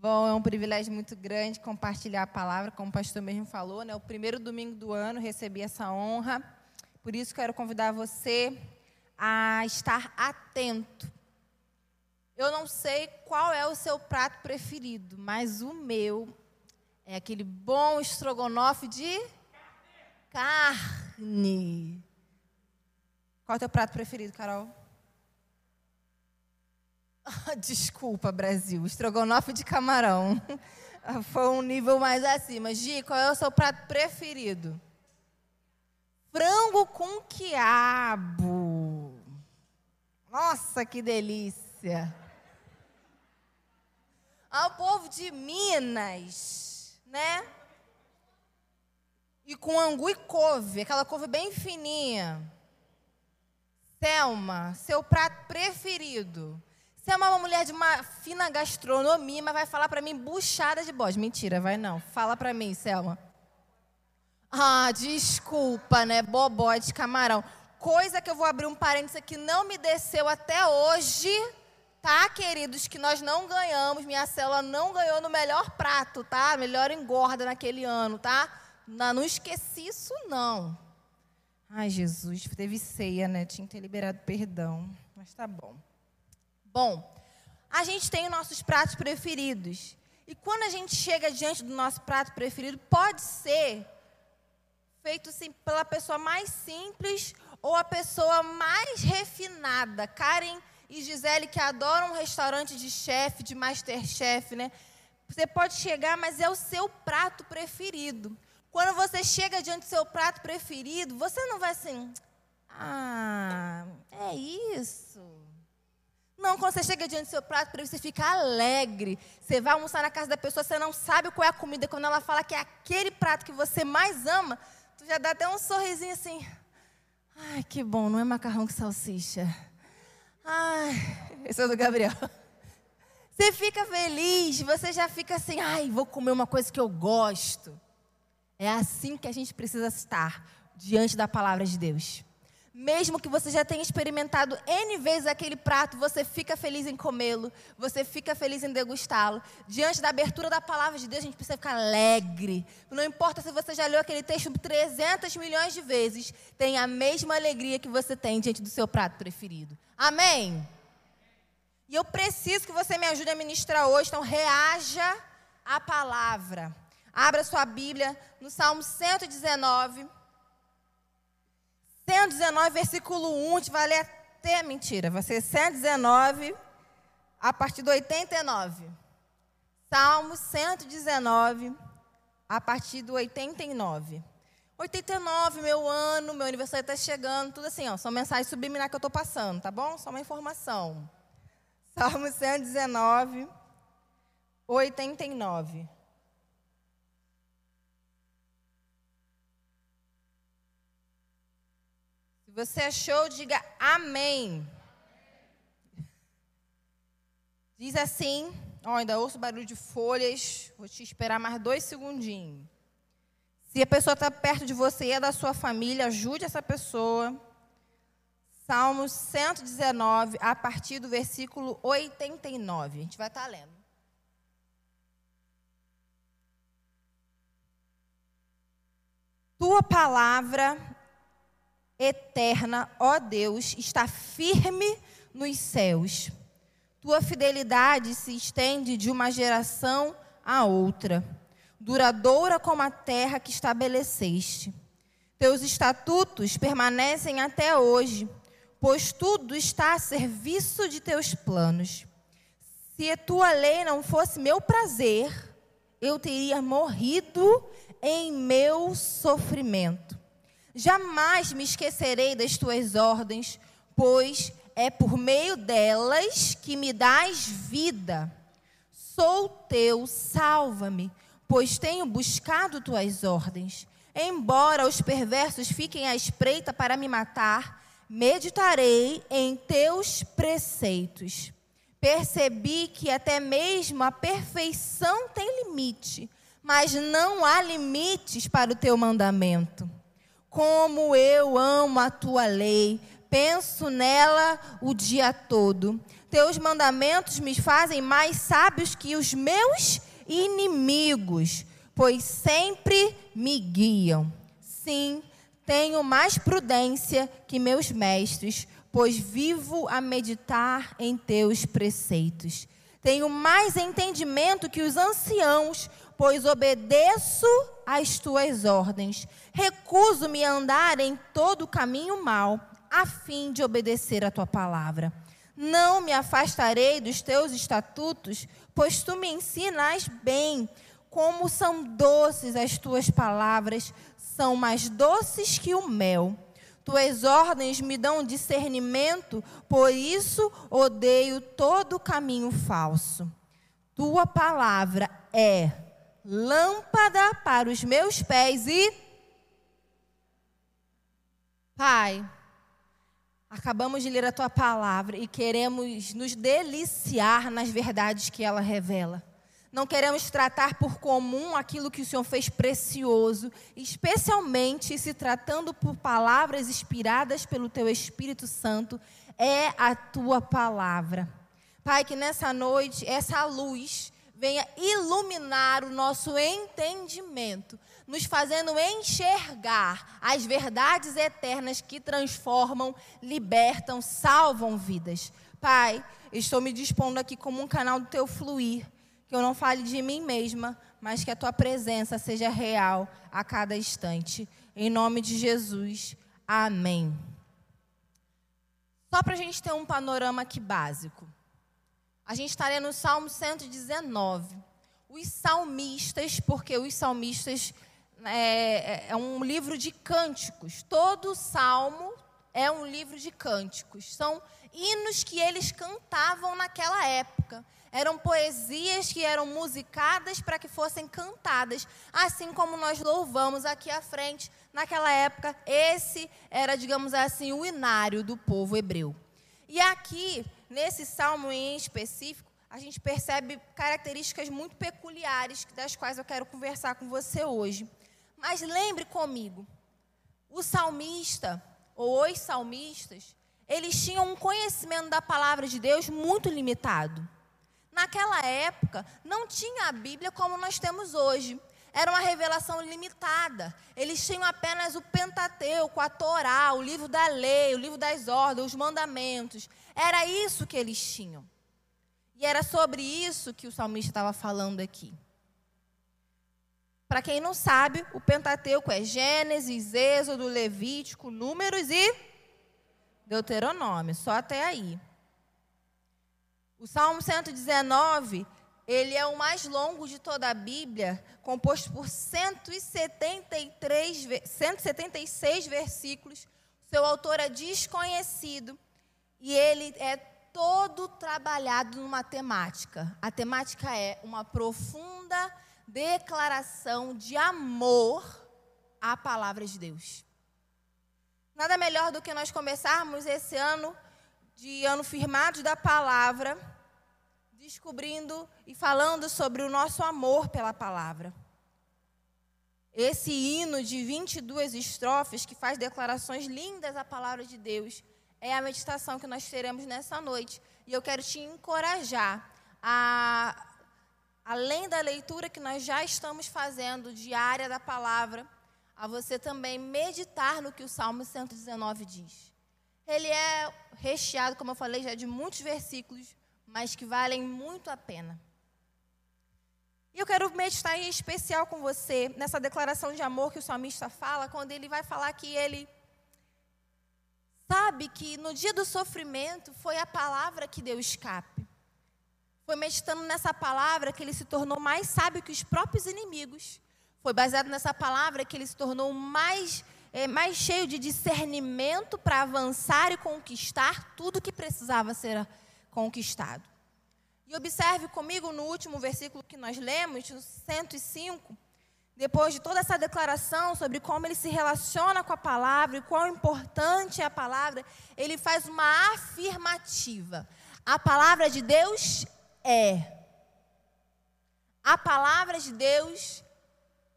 Bom, é um privilégio muito grande compartilhar a palavra, como o pastor mesmo falou, né? O primeiro domingo do ano recebi essa honra. Por isso quero convidar você a estar atento. Eu não sei qual é o seu prato preferido, mas o meu é aquele bom estrogonofe de carne. Qual é o teu prato preferido, Carol? Desculpa, Brasil. Estrogonofe de camarão. Foi um nível mais acima. Gi, qual é o seu prato preferido? Frango com quiabo. Nossa, que delícia. Ao povo de Minas, né? E com angu e couve, aquela couve bem fininha. Selma, seu prato preferido? Você é uma mulher de uma fina gastronomia, mas vai falar para mim buchada de bode. Mentira, vai não. Fala para mim, Selma. Ah, desculpa, né? Bobó de camarão. Coisa que eu vou abrir um parênteses aqui, não me desceu até hoje, tá, queridos? Que nós não ganhamos, minha célula não ganhou no melhor prato, tá? Melhor engorda naquele ano, tá? Não, não esqueci isso, não. Ai, Jesus, teve ceia, né? Tinha que ter liberado perdão. Mas tá bom. Bom, a gente tem os nossos pratos preferidos. E quando a gente chega diante do nosso prato preferido, pode ser feito sim pela pessoa mais simples ou a pessoa mais refinada. Karen e Gisele, que adoram um restaurante de chefe, de masterchef, né? Você pode chegar, mas é o seu prato preferido. Quando você chega diante do seu prato preferido, você não vai assim, ah, é isso. Não, quando você chega diante do seu prato, você fica alegre. Você vai almoçar na casa da pessoa, você não sabe qual é a comida. Quando ela fala que é aquele prato que você mais ama, tu já dá até um sorrisinho assim. Ai, que bom, não é macarrão com salsicha. Ai, esse é do Gabriel. Você fica feliz, você já fica assim, ai, vou comer uma coisa que eu gosto. É assim que a gente precisa estar diante da palavra de Deus. Mesmo que você já tenha experimentado N vezes aquele prato, você fica feliz em comê-lo, você fica feliz em degustá-lo. Diante da abertura da palavra de Deus, a gente precisa ficar alegre. Não importa se você já leu aquele texto 300 milhões de vezes, tem a mesma alegria que você tem diante do seu prato preferido. Amém? E eu preciso que você me ajude a ministrar hoje, então reaja à palavra. Abra sua Bíblia no Salmo 119. 119, versículo 1, a gente vai ler até mentira, vai ser 119, a partir do 89. Salmo 119, a partir do 89. 89, meu ano, meu aniversário está chegando, tudo assim, ó, são mensagens subliminares que eu estou passando, tá bom? Só uma informação. Salmo 119, 89. Você achou, diga amém. Diz assim, ó, ainda ouço barulho de folhas, vou te esperar mais dois segundinhos. Se a pessoa está perto de você e é da sua família, ajude essa pessoa. Salmos 119, a partir do versículo 89. A gente vai estar tá lendo. Tua palavra eterna, ó Deus, está firme nos céus. Tua fidelidade se estende de uma geração a outra, duradoura como a terra que estabeleceste. Teus estatutos permanecem até hoje, pois tudo está a serviço de teus planos. Se a tua lei não fosse meu prazer, eu teria morrido em meu sofrimento. Jamais me esquecerei das tuas ordens, pois é por meio delas que me dás vida. Sou teu, salva-me, pois tenho buscado tuas ordens. Embora os perversos fiquem à espreita para me matar, meditarei em teus preceitos. Percebi que até mesmo a perfeição tem limite, mas não há limites para o teu mandamento. Como eu amo a tua lei, penso nela o dia todo. Teus mandamentos me fazem mais sábios que os meus inimigos, pois sempre me guiam. Sim, tenho mais prudência que meus mestres, pois vivo a meditar em teus preceitos. Tenho mais entendimento que os anciãos, pois obedeço às tuas ordens. Recuso-me a andar em todo o caminho mau, a fim de obedecer a tua palavra. Não me afastarei dos teus estatutos, pois tu me ensinas bem. Como são doces as tuas palavras, são mais doces que o mel. Tuas ordens me dão discernimento, por isso odeio todo caminho falso. Tua palavra é lâmpada para os meus pés e. Pai, acabamos de ler a tua palavra e queremos nos deliciar nas verdades que ela revela. Não queremos tratar por comum aquilo que o Senhor fez precioso, especialmente se tratando por palavras inspiradas pelo Teu Espírito Santo, é a Tua palavra. Pai, que nessa noite essa luz venha iluminar o nosso entendimento, nos fazendo enxergar as verdades eternas que transformam, libertam, salvam vidas. Pai, estou me dispondo aqui como um canal do Teu fluir que eu não fale de mim mesma, mas que a tua presença seja real a cada instante. Em nome de Jesus, amém. Só para a gente ter um panorama aqui básico. A gente estaria no Salmo 119. Os salmistas, porque os salmistas é, é, é um livro de cânticos. Todo salmo é um livro de cânticos. São hinos que eles cantavam naquela época. Eram poesias que eram musicadas para que fossem cantadas, assim como nós louvamos aqui à frente. Naquela época, esse era, digamos assim, o inário do povo hebreu. E aqui, nesse salmo em específico, a gente percebe características muito peculiares das quais eu quero conversar com você hoje. Mas lembre comigo, o salmista, ou os salmistas, eles tinham um conhecimento da palavra de Deus muito limitado. Naquela época, não tinha a Bíblia como nós temos hoje. Era uma revelação limitada. Eles tinham apenas o Pentateuco, a Torá, o livro da lei, o livro das ordens, os mandamentos. Era isso que eles tinham. E era sobre isso que o salmista estava falando aqui. Para quem não sabe, o Pentateuco é Gênesis, Êxodo, Levítico, Números e Deuteronômio, só até aí. O Salmo 119, ele é o mais longo de toda a Bíblia, composto por 173, 176 versículos. Seu autor é desconhecido e ele é todo trabalhado numa temática. A temática é uma profunda declaração de amor à palavra de Deus. Nada melhor do que nós começarmos esse ano de ano firmados da palavra, descobrindo e falando sobre o nosso amor pela palavra. Esse hino de 22 estrofes que faz declarações lindas à palavra de Deus é a meditação que nós teremos nessa noite. E eu quero te encorajar a além da leitura que nós já estamos fazendo diária da palavra, a você também meditar no que o Salmo 119 diz. Ele é recheado, como eu falei, já de muitos versículos, mas que valem muito a pena. E eu quero meditar em especial com você nessa declaração de amor que o salmista fala, quando ele vai falar que ele sabe que no dia do sofrimento foi a palavra que deu escape. Foi meditando nessa palavra que ele se tornou mais sábio que os próprios inimigos. Foi baseado nessa palavra que ele se tornou mais é, mais cheio de discernimento para avançar e conquistar tudo que precisava ser conquistado. E observe comigo no último versículo que nós lemos, no 105, depois de toda essa declaração sobre como ele se relaciona com a palavra e quão importante é a palavra, ele faz uma afirmativa. A palavra de Deus é. A palavra de Deus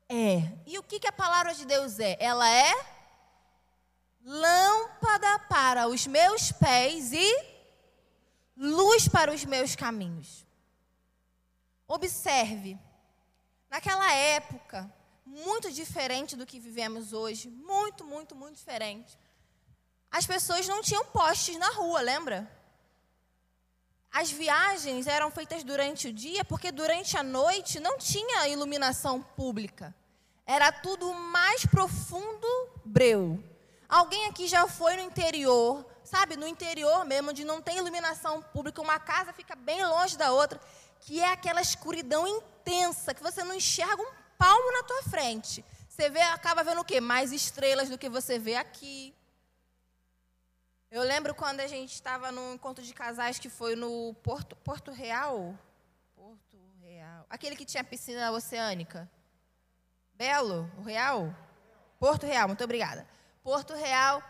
é. E o que, que a palavra de Deus é? Ela é lâmpada para os meus pés e luz para os meus caminhos. Observe, naquela época, muito diferente do que vivemos hoje, muito, muito, muito diferente. As pessoas não tinham postes na rua, lembra? As viagens eram feitas durante o dia, porque durante a noite não tinha iluminação pública. Era tudo mais profundo breu. Alguém aqui já foi no interior, sabe, no interior mesmo, onde não tem iluminação pública, uma casa fica bem longe da outra, que é aquela escuridão intensa, que você não enxerga um palmo na tua frente. Você vê, acaba vendo o quê? Mais estrelas do que você vê aqui. Eu lembro quando a gente estava num encontro de casais que foi no Porto, Porto Real. Porto Real. Aquele que tinha piscina oceânica. Belo, o Real? Porto Real, muito obrigada. Porto Real.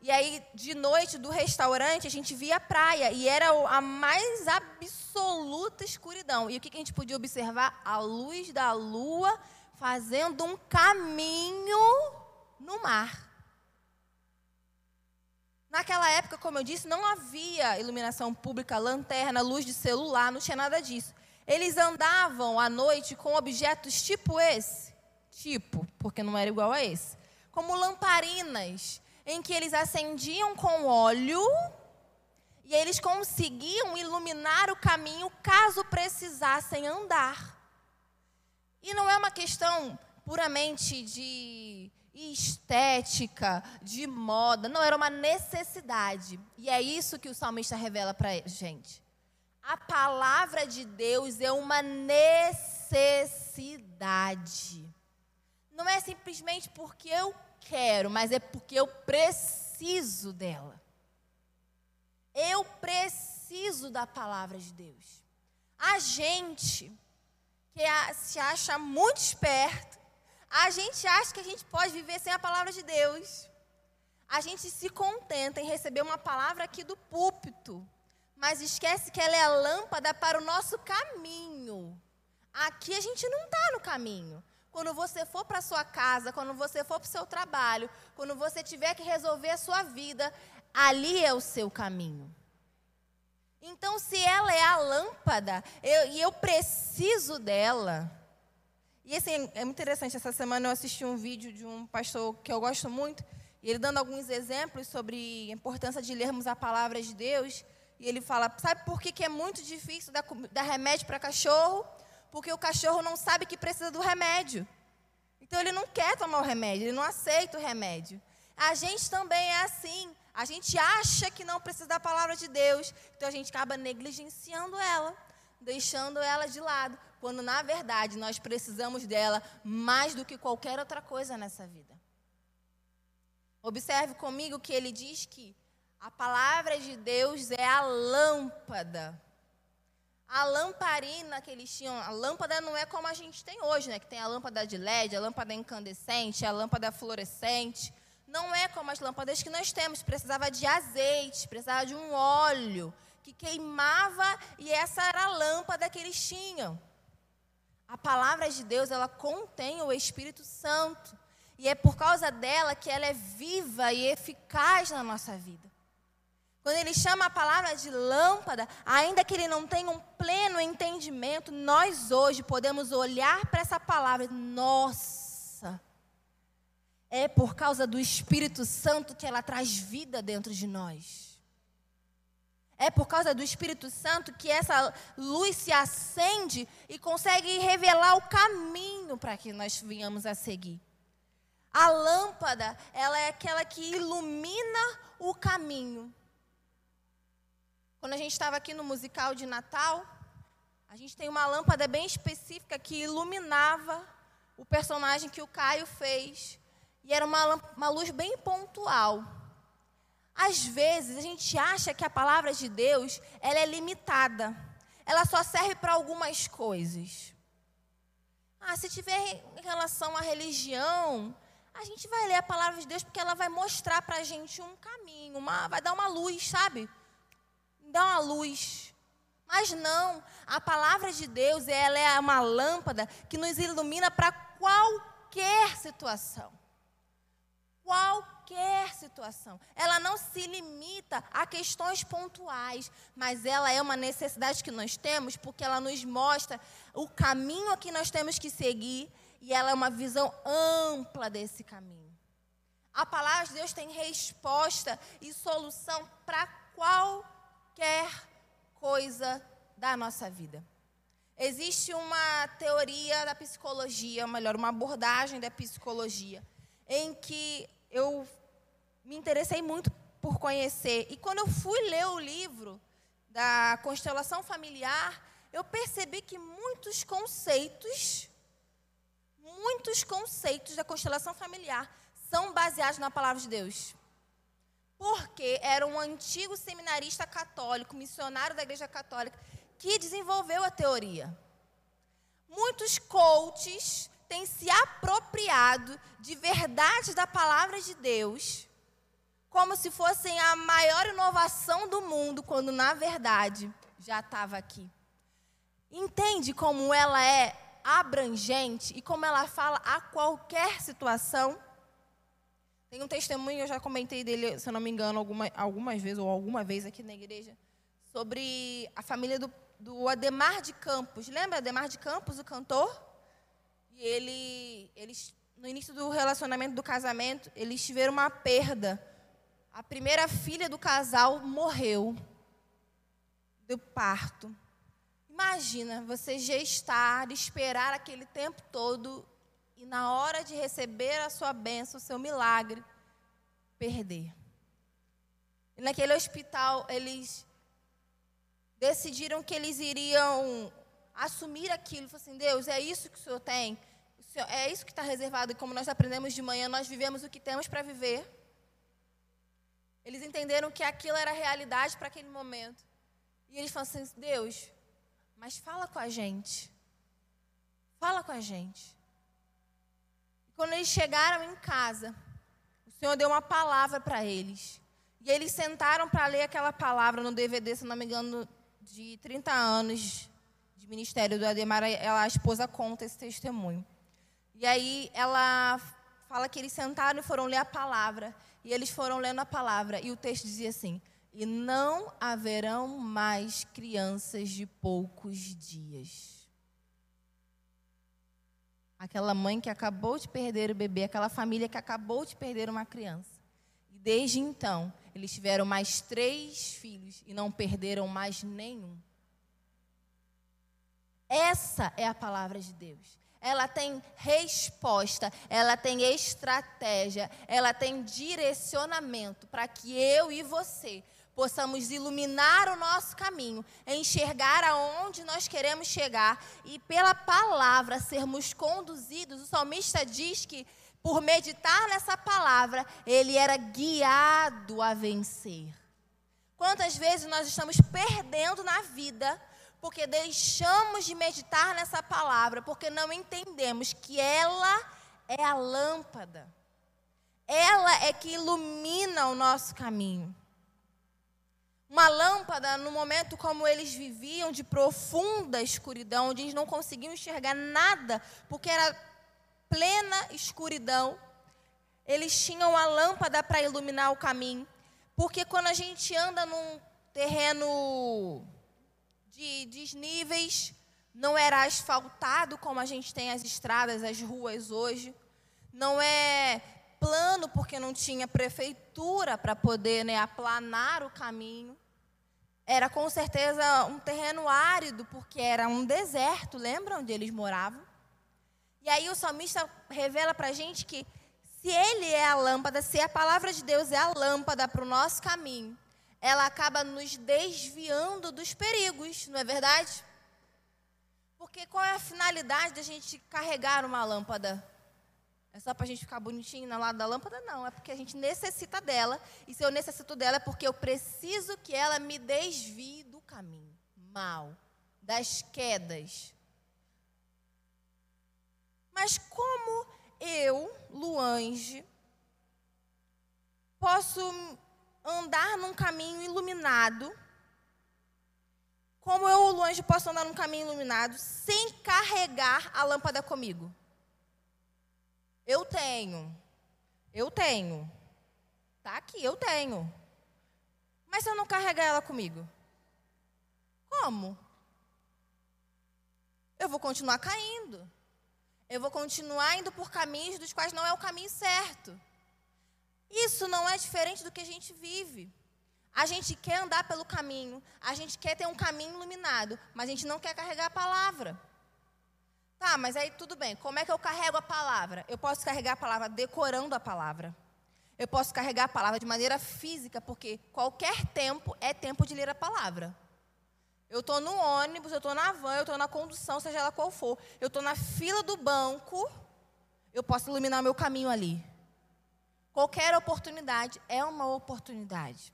E aí, de noite, do restaurante, a gente via a praia. E era a mais absoluta escuridão. E o que a gente podia observar? A luz da lua fazendo um caminho no mar. Naquela época, como eu disse, não havia iluminação pública, lanterna, luz de celular, não tinha nada disso. Eles andavam à noite com objetos tipo esse, tipo, porque não era igual a esse, como lamparinas, em que eles acendiam com óleo e eles conseguiam iluminar o caminho caso precisassem andar. E não é uma questão puramente de estética, de moda. Não, era uma necessidade. E é isso que o salmista revela para a gente. A palavra de Deus é uma necessidade. Não é simplesmente porque eu quero, mas é porque eu preciso dela. Eu preciso da palavra de Deus. A gente que se acha muito esperto, a gente acha que a gente pode viver sem a palavra de Deus. A gente se contenta em receber uma palavra aqui do púlpito, mas esquece que ela é a lâmpada para o nosso caminho. Aqui a gente não está no caminho. Quando você for para sua casa, quando você for para o seu trabalho, quando você tiver que resolver a sua vida, ali é o seu caminho. Então, se ela é a lâmpada eu, e eu preciso dela, e assim, é muito interessante, essa semana eu assisti um vídeo de um pastor que eu gosto muito, e ele dando alguns exemplos sobre a importância de lermos a palavra de Deus. E ele fala: sabe por que, que é muito difícil dar, dar remédio para cachorro? Porque o cachorro não sabe que precisa do remédio. Então ele não quer tomar o remédio, ele não aceita o remédio. A gente também é assim. A gente acha que não precisa da palavra de Deus, então a gente acaba negligenciando ela, deixando ela de lado quando na verdade nós precisamos dela mais do que qualquer outra coisa nessa vida. Observe comigo que ele diz que a palavra de Deus é a lâmpada. A lamparina que eles tinham, a lâmpada não é como a gente tem hoje, né? Que tem a lâmpada de LED, a lâmpada incandescente, a lâmpada fluorescente. Não é como as lâmpadas que nós temos. Precisava de azeite, precisava de um óleo que queimava e essa era a lâmpada que eles tinham. A palavra de Deus, ela contém o Espírito Santo. E é por causa dela que ela é viva e eficaz na nossa vida. Quando ele chama a palavra de lâmpada, ainda que ele não tenha um pleno entendimento, nós hoje podemos olhar para essa palavra, nossa, é por causa do Espírito Santo que ela traz vida dentro de nós. É por causa do Espírito Santo que essa luz se acende e consegue revelar o caminho para que nós venhamos a seguir. A lâmpada, ela é aquela que ilumina o caminho. Quando a gente estava aqui no musical de Natal, a gente tem uma lâmpada bem específica que iluminava o personagem que o Caio fez. E era uma, uma luz bem pontual. Às vezes a gente acha que a palavra de Deus ela é limitada. Ela só serve para algumas coisas. Ah, se tiver em relação à religião, a gente vai ler a palavra de Deus porque ela vai mostrar para a gente um caminho, uma, vai dar uma luz, sabe? Dá uma luz. Mas não, a palavra de Deus ela é uma lâmpada que nos ilumina para qualquer situação qualquer situação. Ela não se limita a questões pontuais, mas ela é uma necessidade que nós temos porque ela nos mostra o caminho que nós temos que seguir e ela é uma visão ampla desse caminho. A palavra de Deus tem resposta e solução para qualquer coisa da nossa vida. Existe uma teoria da psicologia, melhor, uma abordagem da psicologia, em que eu me interessei muito por conhecer. E quando eu fui ler o livro da constelação familiar, eu percebi que muitos conceitos, muitos conceitos da constelação familiar são baseados na palavra de Deus. Porque era um antigo seminarista católico, missionário da Igreja Católica, que desenvolveu a teoria. Muitos coaches têm se apropriado de verdades da palavra de Deus, como se fossem a maior inovação do mundo, quando na verdade já estava aqui. Entende como ela é abrangente e como ela fala a qualquer situação? Tem um testemunho, eu já comentei dele, se eu não me engano, alguma, algumas vezes, ou alguma vez aqui na igreja, sobre a família do, do Ademar de Campos. Lembra Ademar de Campos, o cantor? Ele, eles, no início do relacionamento, do casamento, eles tiveram uma perda. A primeira filha do casal morreu do parto. Imagina você gestar, esperar aquele tempo todo e na hora de receber a sua bênção, o seu milagre, perder. E naquele hospital, eles decidiram que eles iriam assumir aquilo. Falaram assim, Deus, é isso que o Senhor tem. Senhor, é isso que está reservado. E como nós aprendemos de manhã, nós vivemos o que temos para viver. Eles entenderam que aquilo era realidade para aquele momento. E eles falaram assim, Deus, mas fala com a gente. Fala com a gente. Quando eles chegaram em casa, o Senhor deu uma palavra para eles. E eles sentaram para ler aquela palavra no DVD, se não me engano, de 30 anos de ministério do Ademar. Ela, a esposa conta esse testemunho. E aí ela fala que eles sentaram e foram ler a palavra. E eles foram lendo a palavra. E o texto dizia assim: E não haverão mais crianças de poucos dias. Aquela mãe que acabou de perder o bebê, aquela família que acabou de perder uma criança. E desde então, eles tiveram mais três filhos e não perderam mais nenhum. Essa é a palavra de Deus. Ela tem resposta, ela tem estratégia, ela tem direcionamento para que eu e você possamos iluminar o nosso caminho, enxergar aonde nós queremos chegar e pela palavra sermos conduzidos. O salmista diz que por meditar nessa palavra, ele era guiado a vencer. Quantas vezes nós estamos perdendo na vida porque deixamos de meditar nessa palavra, porque não entendemos que ela é a lâmpada. Ela é que ilumina o nosso caminho. Uma lâmpada, no momento como eles viviam, de profunda escuridão, onde eles não conseguiam enxergar nada, porque era plena escuridão. Eles tinham a lâmpada para iluminar o caminho. Porque quando a gente anda num terreno de desníveis, não era asfaltado como a gente tem as estradas, as ruas hoje. Não é plano porque não tinha prefeitura para poder né, aplanar o caminho. Era com certeza um terreno árido, porque era um deserto, lembra onde eles moravam? E aí o salmista revela para a gente que se ele é a lâmpada, se a palavra de Deus é a lâmpada para o nosso caminho, ela acaba nos desviando dos perigos, não é verdade? Porque qual é a finalidade da gente carregar uma lâmpada? É só para a gente ficar bonitinho na lado da lâmpada? Não, é porque a gente necessita dela. E se eu necessito dela é porque eu preciso que ela me desvie do caminho mal, das quedas. Mas como eu, Luange, posso andar num caminho iluminado? Como eu, Luange, posso andar num caminho iluminado sem carregar a lâmpada comigo? Eu tenho. Eu tenho. Tá aqui, eu tenho. Mas se eu não carregar ela comigo? Como? Eu vou continuar caindo. Eu vou continuar indo por caminhos dos quais não é o caminho certo. Isso não é diferente do que a gente vive. A gente quer andar pelo caminho, a gente quer ter um caminho iluminado, mas a gente não quer carregar a palavra. Tá, mas aí tudo bem. Como é que eu carrego a palavra? Eu posso carregar a palavra decorando a palavra. Eu posso carregar a palavra de maneira física, porque qualquer tempo é tempo de ler a palavra. Eu estou no ônibus, eu estou na van, eu estou na condução, seja ela qual for. Eu estou na fila do banco, eu posso iluminar meu caminho ali. Qualquer oportunidade é uma oportunidade.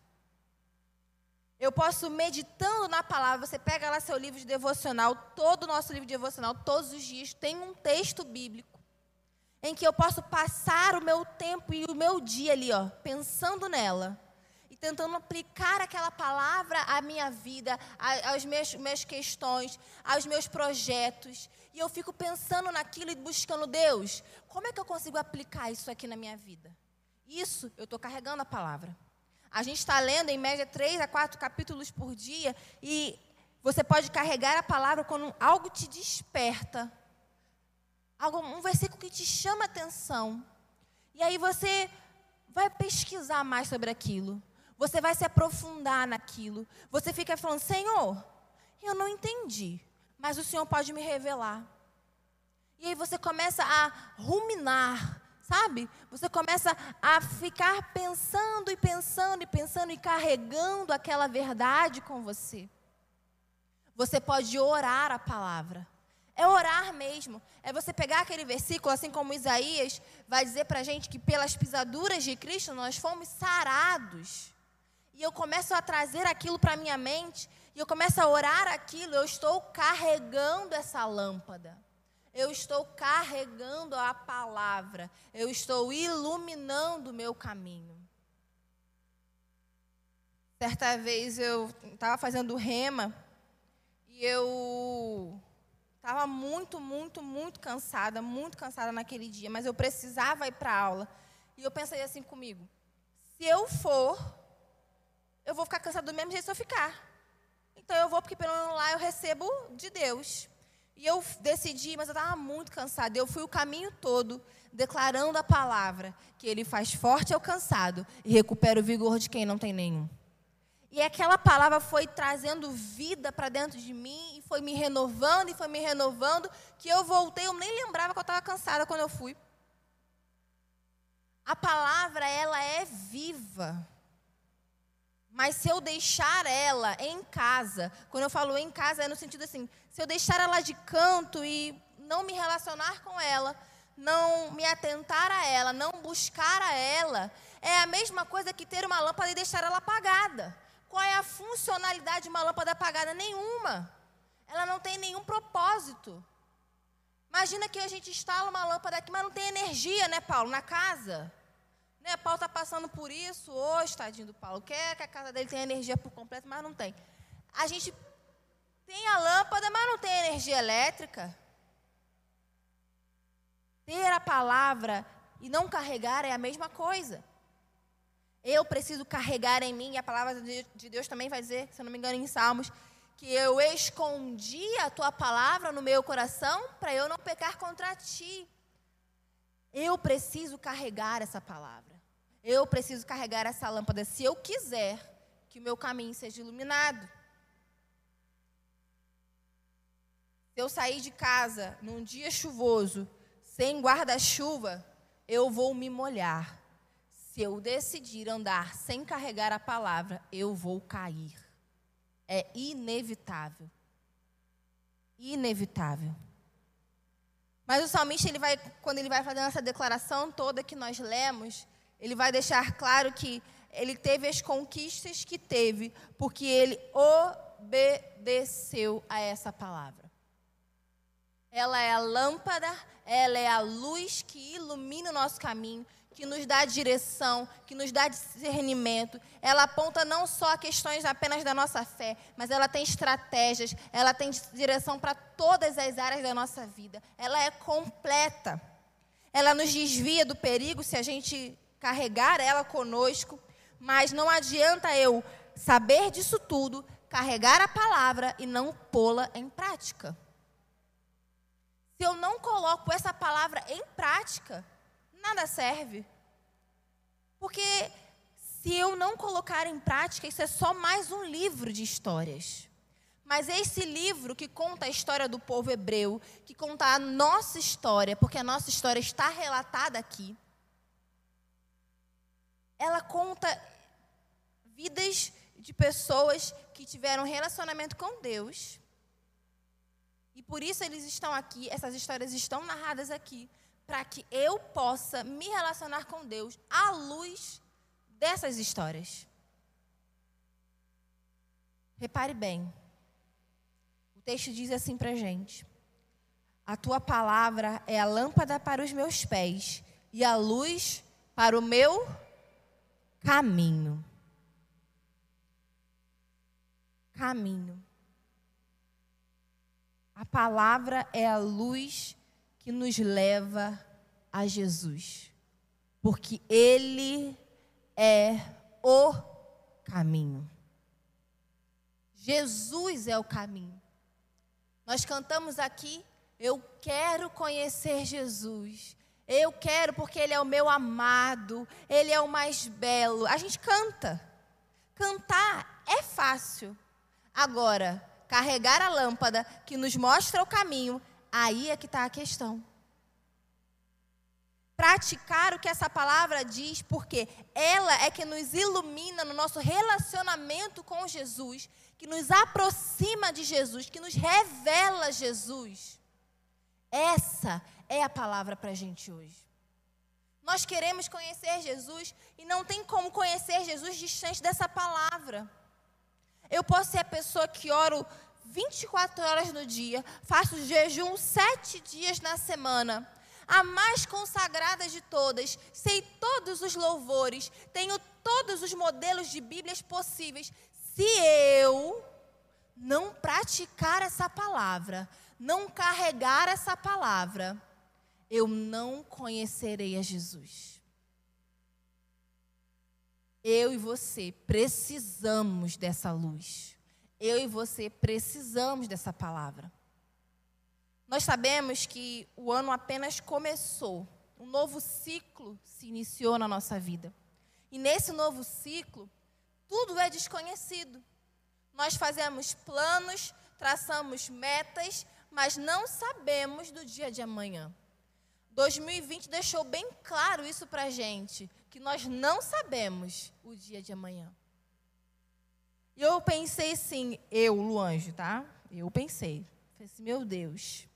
Eu posso, meditando na palavra, você pega lá seu livro de devocional, todo o nosso livro de devocional, todos os dias, tem um texto bíblico em que eu posso passar o meu tempo e o meu dia ali, ó, pensando nela e tentando aplicar aquela palavra à minha vida, às minhas, minhas questões, aos meus projetos. E eu fico pensando naquilo e buscando Deus, como é que eu consigo aplicar isso aqui na minha vida? Isso eu estou carregando a palavra. A gente está lendo em média três a quatro capítulos por dia e você pode carregar a palavra quando algo te desperta, algo, um versículo que te chama a atenção. E aí você vai pesquisar mais sobre aquilo. Você vai se aprofundar naquilo. Você fica falando: Senhor, eu não entendi, mas o Senhor pode me revelar. E aí você começa a ruminar Sabe? Você começa a ficar pensando e pensando e pensando e carregando aquela verdade com você. Você pode orar a palavra. É orar mesmo. É você pegar aquele versículo, assim como Isaías vai dizer para a gente que pelas pisaduras de Cristo nós fomos sarados. E eu começo a trazer aquilo para minha mente, e eu começo a orar aquilo, eu estou carregando essa lâmpada eu estou carregando a palavra, eu estou iluminando o meu caminho. Certa vez eu estava fazendo rema e eu estava muito, muito, muito cansada, muito cansada naquele dia, mas eu precisava ir para a aula. E eu pensei assim comigo: se eu for, eu vou ficar cansada do mesmo jeito se eu ficar. Então eu vou, porque pelo menos lá eu recebo de Deus. E eu decidi, mas eu estava muito cansada. Eu fui o caminho todo declarando a palavra que ele faz forte ao cansado e recupera o vigor de quem não tem nenhum. E aquela palavra foi trazendo vida para dentro de mim e foi me renovando e foi me renovando que eu voltei, eu nem lembrava que eu estava cansada quando eu fui. A palavra ela é viva. Mas se eu deixar ela em casa, quando eu falo em casa é no sentido assim, se eu deixar ela de canto e não me relacionar com ela, não me atentar a ela, não buscar a ela, é a mesma coisa que ter uma lâmpada e deixar ela apagada. Qual é a funcionalidade de uma lâmpada apagada? Nenhuma. Ela não tem nenhum propósito. Imagina que a gente instala uma lâmpada aqui, mas não tem energia, né, Paulo, na casa. Né, Paulo está passando por isso hoje, tadinho do Paulo. Quer que a casa dele tenha energia por completo, mas não tem. A gente tem a lâmpada, mas não tem energia elétrica. Ter a palavra e não carregar é a mesma coisa. Eu preciso carregar em mim, e a palavra de Deus também vai dizer, se eu não me engano, em Salmos, que eu escondi a tua palavra no meu coração para eu não pecar contra ti. Eu preciso carregar essa palavra. Eu preciso carregar essa lâmpada se eu quiser que o meu caminho seja iluminado. Se eu sair de casa num dia chuvoso, sem guarda-chuva, eu vou me molhar. Se eu decidir andar sem carregar a palavra, eu vou cair. É inevitável. Inevitável. Mas o salmista, ele vai, quando ele vai fazendo essa declaração toda que nós lemos, ele vai deixar claro que ele teve as conquistas que teve, porque ele obedeceu a essa palavra. Ela é a lâmpada, ela é a luz que ilumina o nosso caminho, que nos dá direção, que nos dá discernimento. Ela aponta não só questões apenas da nossa fé, mas ela tem estratégias, ela tem direção para todas as áreas da nossa vida. Ela é completa. Ela nos desvia do perigo se a gente carregar ela conosco, mas não adianta eu saber disso tudo, carregar a palavra e não pô-la em prática. Se eu não coloco essa palavra em prática, nada serve. Porque se eu não colocar em prática, isso é só mais um livro de histórias. Mas esse livro que conta a história do povo hebreu, que conta a nossa história, porque a nossa história está relatada aqui, ela conta vidas de pessoas que tiveram relacionamento com Deus. E por isso eles estão aqui, essas histórias estão narradas aqui, para que eu possa me relacionar com Deus à luz dessas histórias. Repare bem, o texto diz assim para gente: A tua palavra é a lâmpada para os meus pés e a luz para o meu caminho. Caminho. A palavra é a luz que nos leva a Jesus, porque Ele é o caminho. Jesus é o caminho. Nós cantamos aqui, eu quero conhecer Jesus. Eu quero porque Ele é o meu amado, Ele é o mais belo. A gente canta. Cantar é fácil. Agora, carregar a lâmpada que nos mostra o caminho, aí é que está a questão. Praticar o que essa palavra diz, porque ela é que nos ilumina no nosso relacionamento com Jesus, que nos aproxima de Jesus, que nos revela Jesus. Essa é a palavra para a gente hoje. Nós queremos conhecer Jesus e não tem como conhecer Jesus distante dessa palavra. Eu posso ser a pessoa que oro 24 horas no dia, faço jejum sete dias na semana, a mais consagrada de todas, sei todos os louvores, tenho todos os modelos de Bíblias possíveis. Se eu não praticar essa palavra, não carregar essa palavra, eu não conhecerei a Jesus. Eu e você precisamos dessa luz. Eu e você precisamos dessa palavra. Nós sabemos que o ano apenas começou, um novo ciclo se iniciou na nossa vida. E nesse novo ciclo, tudo é desconhecido. Nós fazemos planos, traçamos metas, mas não sabemos do dia de amanhã. 2020 deixou bem claro isso para a gente, que nós não sabemos o dia de amanhã. E eu pensei assim, eu, Luanjo, tá? Eu pensei, falei assim, meu Deus,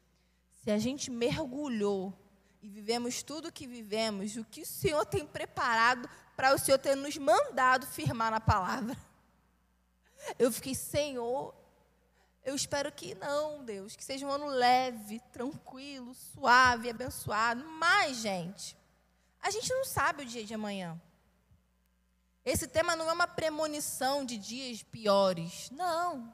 se a gente mergulhou e vivemos tudo o que vivemos, o que o Senhor tem preparado para o Senhor ter nos mandado firmar na palavra? Eu fiquei, Senhor, eu espero que não, Deus, que seja um ano leve, tranquilo, suave, abençoado. Mas, gente, a gente não sabe o dia de amanhã. Esse tema não é uma premonição de dias piores. Não.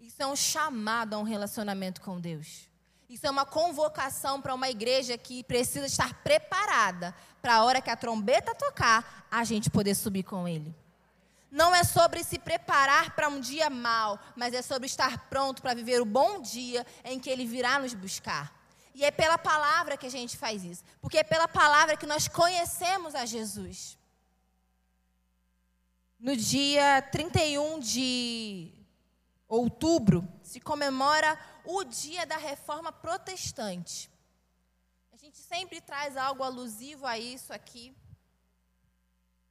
Isso é um chamado a um relacionamento com Deus. Isso é uma convocação para uma igreja que precisa estar preparada para a hora que a trombeta tocar, a gente poder subir com Ele não é sobre se preparar para um dia mau, mas é sobre estar pronto para viver o bom dia em que Ele virá nos buscar. E é pela palavra que a gente faz isso, porque é pela palavra que nós conhecemos a Jesus. No dia 31 de outubro, se comemora o dia da reforma protestante. A gente sempre traz algo alusivo a isso aqui.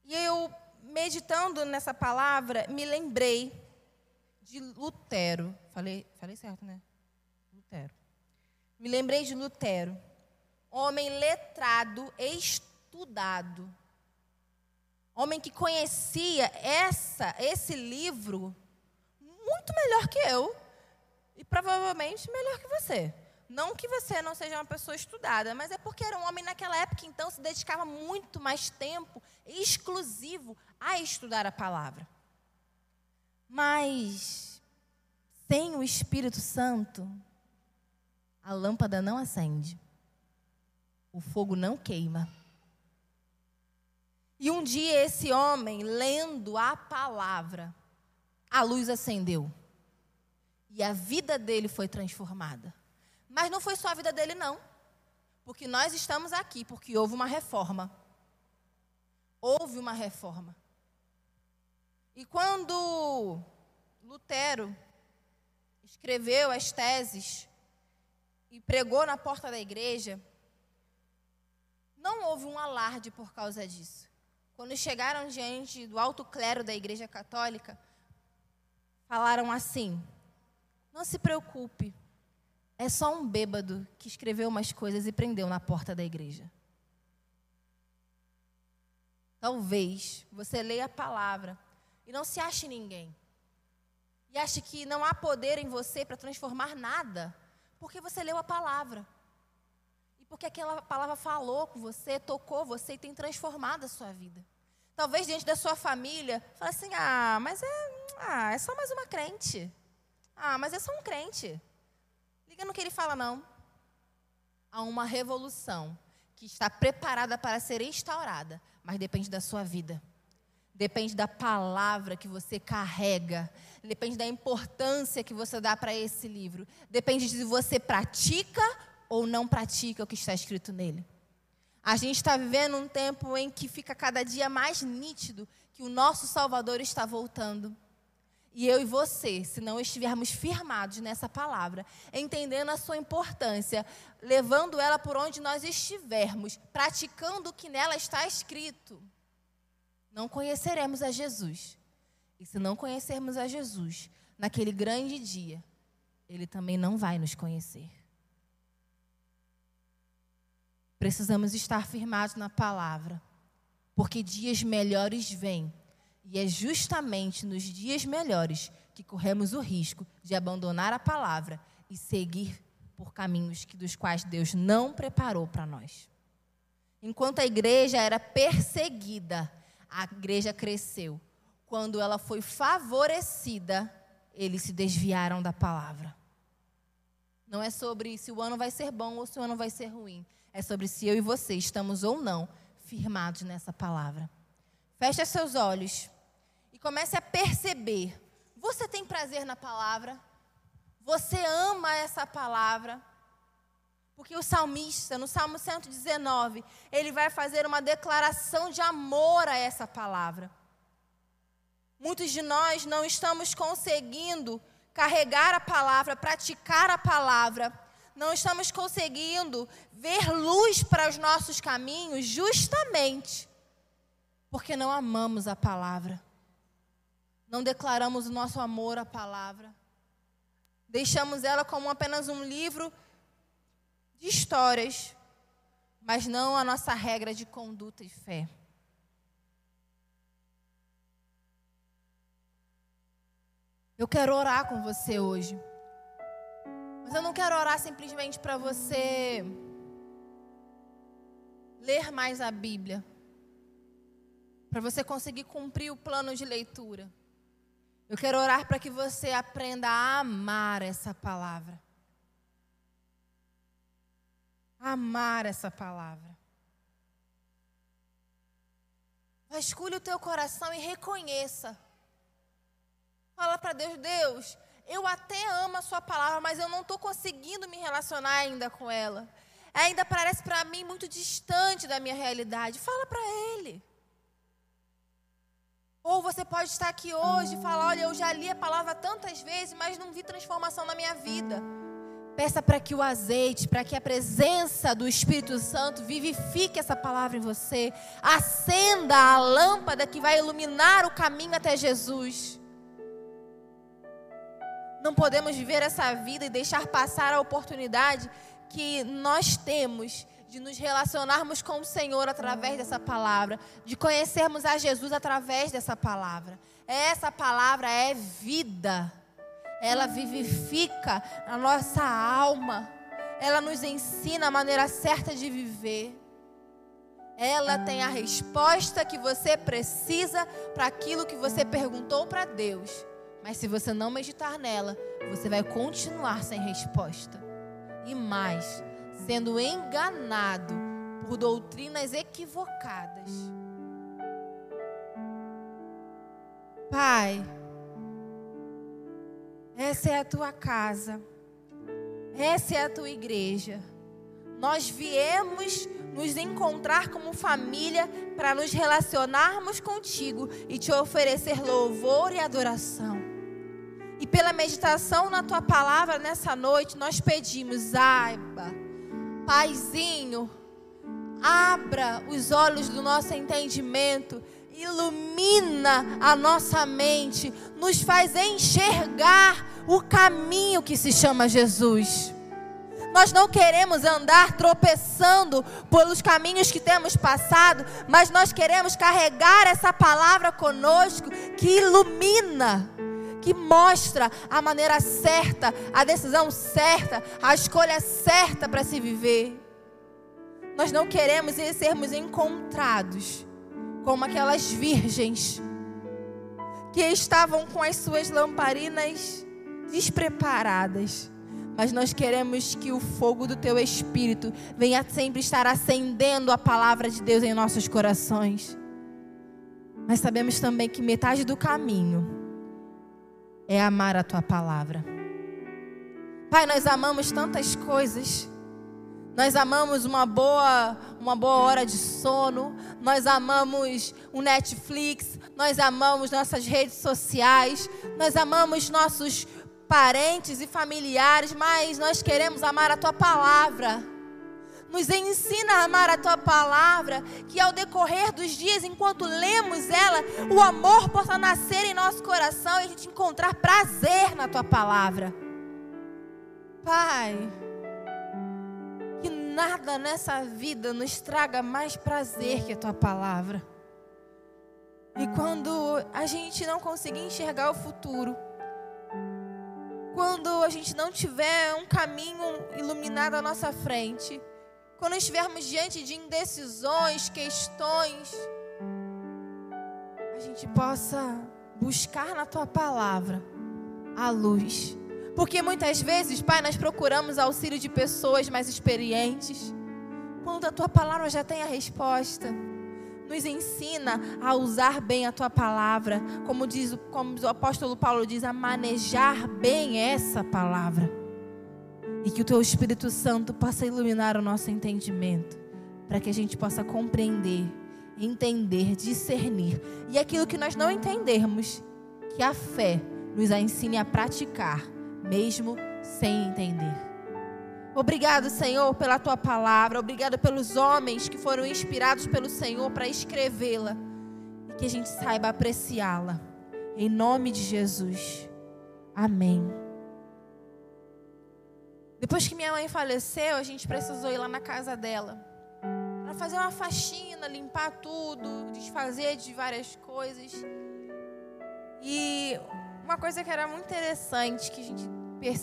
E eu meditando nessa palavra, me lembrei de Lutero. Falei, falei certo, né? Lutero. Me lembrei de Lutero. Homem letrado, estudado. Homem que conhecia essa, esse livro muito melhor que eu e provavelmente melhor que você. Não que você não seja uma pessoa estudada, mas é porque era um homem naquela época, então se dedicava muito mais tempo exclusivo a estudar a palavra. Mas sem o Espírito Santo, a lâmpada não acende, o fogo não queima. E um dia esse homem, lendo a palavra, a luz acendeu. E a vida dele foi transformada. Mas não foi só a vida dele, não. Porque nós estamos aqui porque houve uma reforma. Houve uma reforma. E quando Lutero escreveu as teses e pregou na porta da igreja, não houve um alarde por causa disso. Quando chegaram diante do alto clero da igreja católica, falaram assim: Não se preocupe, é só um bêbado que escreveu umas coisas e prendeu na porta da igreja. Talvez você leia a palavra e não se ache ninguém. E ache que não há poder em você para transformar nada, porque você leu a palavra. Porque aquela palavra falou com você, tocou você e tem transformado a sua vida. Talvez diante da sua família, fale assim: ah, mas é, ah, é só mais uma crente. Ah, mas é só um crente. Liga no que ele fala, não. Há uma revolução que está preparada para ser instaurada, mas depende da sua vida. Depende da palavra que você carrega. Depende da importância que você dá para esse livro. Depende de se você pratica ou não pratica o que está escrito nele. A gente está vivendo um tempo em que fica cada dia mais nítido que o nosso Salvador está voltando. E eu e você, se não estivermos firmados nessa palavra, entendendo a sua importância, levando ela por onde nós estivermos, praticando o que nela está escrito, não conheceremos a Jesus. E se não conhecermos a Jesus, naquele grande dia, ele também não vai nos conhecer. Precisamos estar firmados na palavra, porque dias melhores vêm. E é justamente nos dias melhores que corremos o risco de abandonar a palavra e seguir por caminhos que, dos quais Deus não preparou para nós. Enquanto a igreja era perseguida, a igreja cresceu. Quando ela foi favorecida, eles se desviaram da palavra. Não é sobre se o ano vai ser bom ou se o ano vai ser ruim. É sobre se eu e você estamos ou não firmados nessa palavra. Feche seus olhos e comece a perceber. Você tem prazer na palavra? Você ama essa palavra? Porque o salmista, no Salmo 119, ele vai fazer uma declaração de amor a essa palavra. Muitos de nós não estamos conseguindo carregar a palavra, praticar a palavra, não estamos conseguindo ver luz para os nossos caminhos, justamente porque não amamos a palavra, não declaramos o nosso amor à palavra, deixamos ela como apenas um livro de histórias, mas não a nossa regra de conduta e fé. Eu quero orar com você hoje. Mas eu não quero orar simplesmente para você ler mais a Bíblia. Para você conseguir cumprir o plano de leitura. Eu quero orar para que você aprenda a amar essa palavra amar essa palavra. Vasculhe o teu coração e reconheça. Fala para Deus, Deus, eu até amo a sua palavra, mas eu não estou conseguindo me relacionar ainda com ela. Ainda parece para mim muito distante da minha realidade. Fala para Ele. Ou você pode estar aqui hoje e falar: Olha, eu já li a palavra tantas vezes, mas não vi transformação na minha vida. Peça para que o azeite, para que a presença do Espírito Santo vivifique essa palavra em você. Acenda a lâmpada que vai iluminar o caminho até Jesus. Não podemos viver essa vida e deixar passar a oportunidade que nós temos de nos relacionarmos com o Senhor através dessa palavra, de conhecermos a Jesus através dessa palavra. Essa palavra é vida ela vivifica a nossa alma, ela nos ensina a maneira certa de viver. Ela tem a resposta que você precisa para aquilo que você perguntou para Deus. Mas se você não meditar nela, você vai continuar sem resposta. E mais, sendo enganado por doutrinas equivocadas. Pai, essa é a tua casa, essa é a tua igreja. Nós viemos nos encontrar como família para nos relacionarmos contigo e te oferecer louvor e adoração. E pela meditação na tua palavra nessa noite, nós pedimos, Aiba, Paizinho, abra os olhos do nosso entendimento, ilumina a nossa mente, nos faz enxergar o caminho que se chama Jesus. Nós não queremos andar tropeçando pelos caminhos que temos passado, mas nós queremos carregar essa palavra conosco que ilumina, que mostra a maneira certa, a decisão certa, a escolha certa para se viver. Nós não queremos sermos encontrados como aquelas virgens que estavam com as suas lamparinas despreparadas mas nós queremos que o fogo do teu espírito venha sempre estar acendendo a palavra de Deus em nossos corações. Mas sabemos também que metade do caminho é amar a tua palavra. Pai, nós amamos tantas coisas. Nós amamos uma boa, uma boa hora de sono, nós amamos o Netflix, nós amamos nossas redes sociais, nós amamos nossos parentes e familiares, mas nós queremos amar a tua palavra. Nos ensina a amar a tua palavra, que ao decorrer dos dias, enquanto lemos ela, o amor possa nascer em nosso coração e a gente encontrar prazer na tua palavra. Pai, que nada nessa vida nos traga mais prazer que a tua palavra. E quando a gente não conseguir enxergar o futuro, quando a gente não tiver um caminho iluminado à nossa frente, quando estivermos diante de indecisões, questões, a gente possa buscar na tua palavra a luz. Porque muitas vezes, Pai, nós procuramos auxílio de pessoas mais experientes, quando a tua palavra já tem a resposta. Nos ensina a usar bem a tua palavra, como diz como o apóstolo Paulo diz, a manejar bem essa palavra. E que o teu Espírito Santo possa iluminar o nosso entendimento, para que a gente possa compreender, entender, discernir. E aquilo que nós não entendermos, que a fé nos ensine a praticar, mesmo sem entender. Obrigado, Senhor, pela tua palavra. Obrigado pelos homens que foram inspirados pelo Senhor para escrevê-la. E que a gente saiba apreciá-la. Em nome de Jesus. Amém. Depois que minha mãe faleceu, a gente precisou ir lá na casa dela. Para fazer uma faxina, limpar tudo, desfazer de várias coisas. E uma coisa que era muito interessante, que a gente,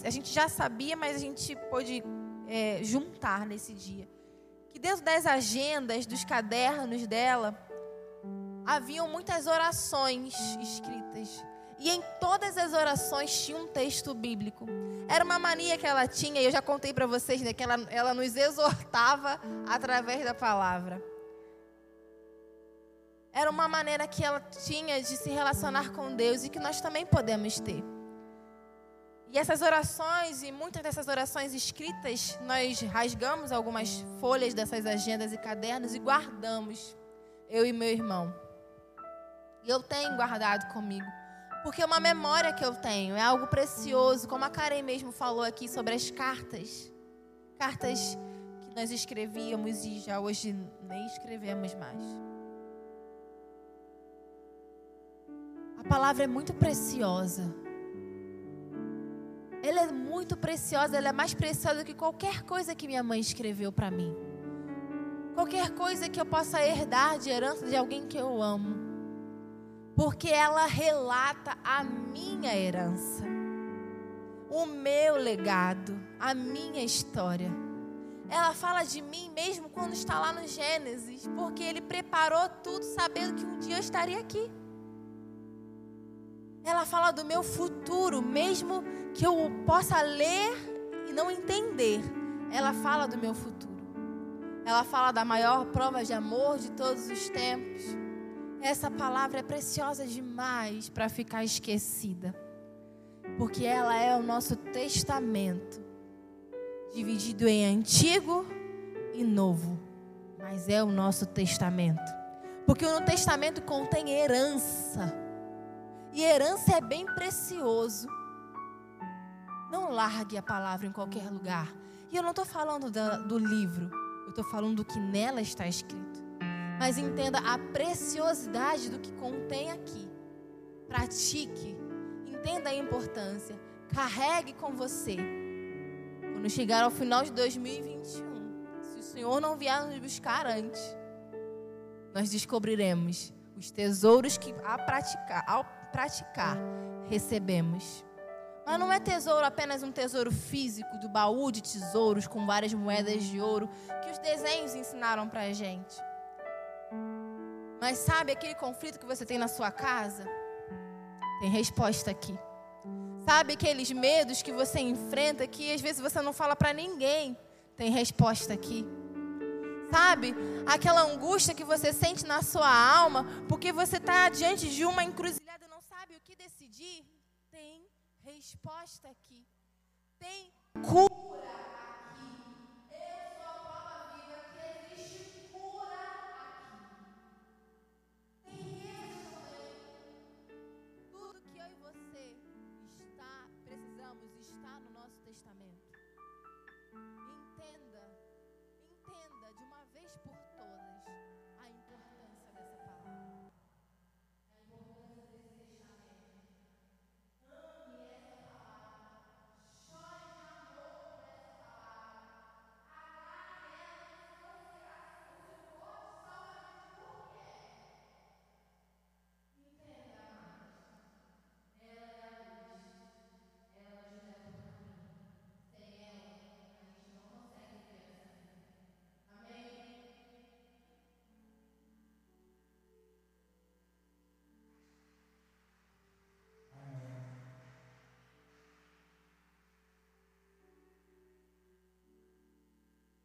a gente já sabia, mas a gente pôde é, juntar nesse dia. Que dentro das agendas, dos cadernos dela, haviam muitas orações escritas. E em todas as orações tinha um texto bíblico. Era uma mania que ela tinha, e eu já contei para vocês, né, que ela, ela nos exortava através da palavra. Era uma maneira que ela tinha de se relacionar com Deus e que nós também podemos ter. E essas orações, e muitas dessas orações escritas, nós rasgamos algumas folhas dessas agendas e cadernos e guardamos, eu e meu irmão. E eu tenho guardado comigo. Porque é uma memória que eu tenho, é algo precioso, como a Karen mesmo falou aqui sobre as cartas. Cartas que nós escrevíamos e já hoje nem escrevemos mais. A palavra é muito preciosa. Ela é muito preciosa, ela é mais preciosa do que qualquer coisa que minha mãe escreveu para mim. Qualquer coisa que eu possa herdar de herança de alguém que eu amo. Porque ela relata a minha herança, o meu legado, a minha história. Ela fala de mim mesmo quando está lá no Gênesis, porque ele preparou tudo sabendo que um dia eu estaria aqui. Ela fala do meu futuro, mesmo que eu possa ler e não entender. Ela fala do meu futuro. Ela fala da maior prova de amor de todos os tempos. Essa palavra é preciosa demais para ficar esquecida, porque ela é o nosso testamento, dividido em antigo e novo, mas é o nosso testamento, porque o testamento contém herança, e herança é bem precioso. Não largue a palavra em qualquer lugar. E eu não estou falando da, do livro, eu estou falando do que nela está escrito. Mas entenda a preciosidade do que contém aqui. Pratique, entenda a importância, carregue com você. Quando chegar ao final de 2021, se o Senhor não vier nos buscar antes, nós descobriremos os tesouros que a praticar, ao praticar recebemos. Mas não é tesouro apenas um tesouro físico do baú de tesouros com várias moedas de ouro que os desenhos ensinaram para a gente. Mas sabe aquele conflito que você tem na sua casa? Tem resposta aqui. Sabe aqueles medos que você enfrenta que às vezes você não fala para ninguém? Tem resposta aqui. Sabe aquela angústia que você sente na sua alma porque você está diante de uma encruzilhada e não sabe o que decidir? Tem resposta aqui. Tem cura Testamento.